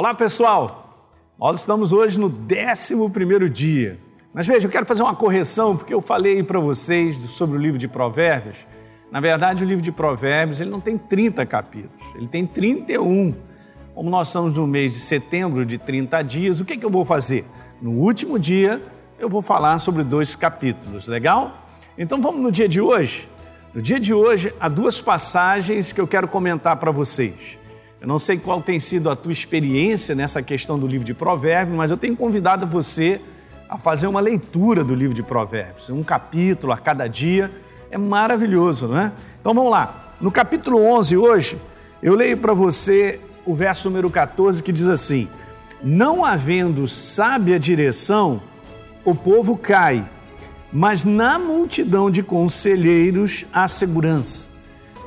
Olá pessoal, nós estamos hoje no 11 dia. Mas veja, eu quero fazer uma correção porque eu falei para vocês sobre o livro de Provérbios. Na verdade, o livro de Provérbios ele não tem 30 capítulos, ele tem 31. Como nós estamos no mês de setembro de 30 dias, o que, que eu vou fazer? No último dia, eu vou falar sobre dois capítulos, legal? Então vamos no dia de hoje? No dia de hoje, há duas passagens que eu quero comentar para vocês. Eu não sei qual tem sido a tua experiência nessa questão do livro de Provérbios, mas eu tenho convidado você a fazer uma leitura do livro de Provérbios, um capítulo a cada dia. É maravilhoso, não é? Então vamos lá. No capítulo 11 hoje, eu leio para você o verso número 14 que diz assim: Não havendo sábia direção, o povo cai, mas na multidão de conselheiros há segurança.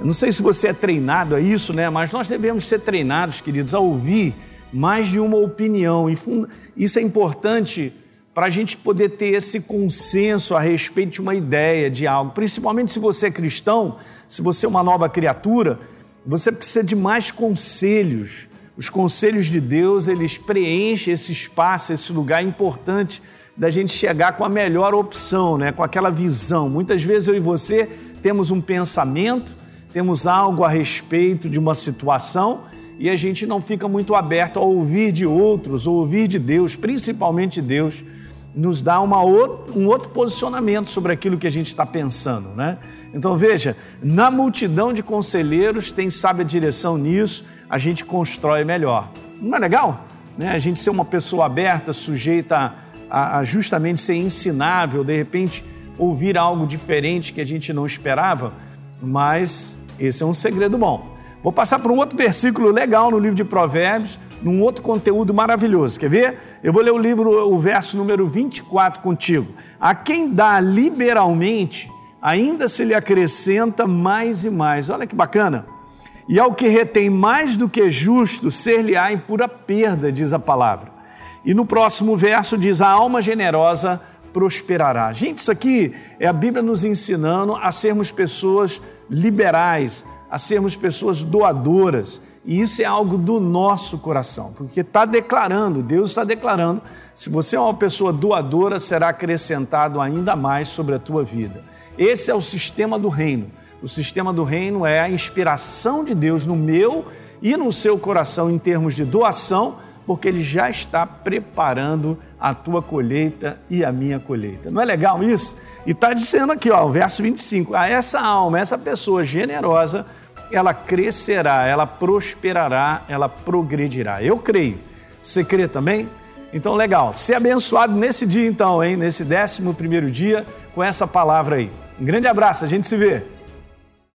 Eu não sei se você é treinado a isso, né? Mas nós devemos ser treinados, queridos, a ouvir mais de uma opinião. E isso é importante para a gente poder ter esse consenso a respeito de uma ideia, de algo. Principalmente se você é cristão, se você é uma nova criatura, você precisa de mais conselhos. Os conselhos de Deus, eles preenchem esse espaço, esse lugar importante da gente chegar com a melhor opção, né? com aquela visão. Muitas vezes eu e você temos um pensamento, temos algo a respeito de uma situação e a gente não fica muito aberto a ouvir de outros, ou ouvir de Deus, principalmente Deus, nos dá uma outro, um outro posicionamento sobre aquilo que a gente está pensando, né? Então veja, na multidão de conselheiros tem sábia direção nisso, a gente constrói melhor. Não é legal? Né? A gente ser uma pessoa aberta, sujeita a, a justamente ser ensinável, de repente ouvir algo diferente que a gente não esperava, mas esse é um segredo bom. Vou passar para um outro versículo legal no livro de Provérbios, num outro conteúdo maravilhoso. Quer ver? Eu vou ler o livro, o verso número 24 contigo. A quem dá liberalmente, ainda se lhe acrescenta mais e mais. Olha que bacana. E ao que retém mais do que justo, ser-lhe-á em pura perda, diz a palavra. E no próximo verso diz: a alma generosa prosperará. Gente, isso aqui é a Bíblia nos ensinando a sermos pessoas liberais, a sermos pessoas doadoras. E isso é algo do nosso coração, porque está declarando, Deus está declarando, se você é uma pessoa doadora, será acrescentado ainda mais sobre a tua vida. Esse é o sistema do reino. O sistema do reino é a inspiração de Deus no meu e no seu coração em termos de doação, porque Ele já está preparando a tua colheita e a minha colheita. Não é legal isso? E está dizendo aqui, ó, o verso 25: a essa alma, essa pessoa generosa, ela crescerá, ela prosperará, ela progredirá. Eu creio. Você crê também? Então, legal. Ser abençoado nesse dia, então, hein? Nesse décimo primeiro dia, com essa palavra aí. Um grande abraço, a gente se vê.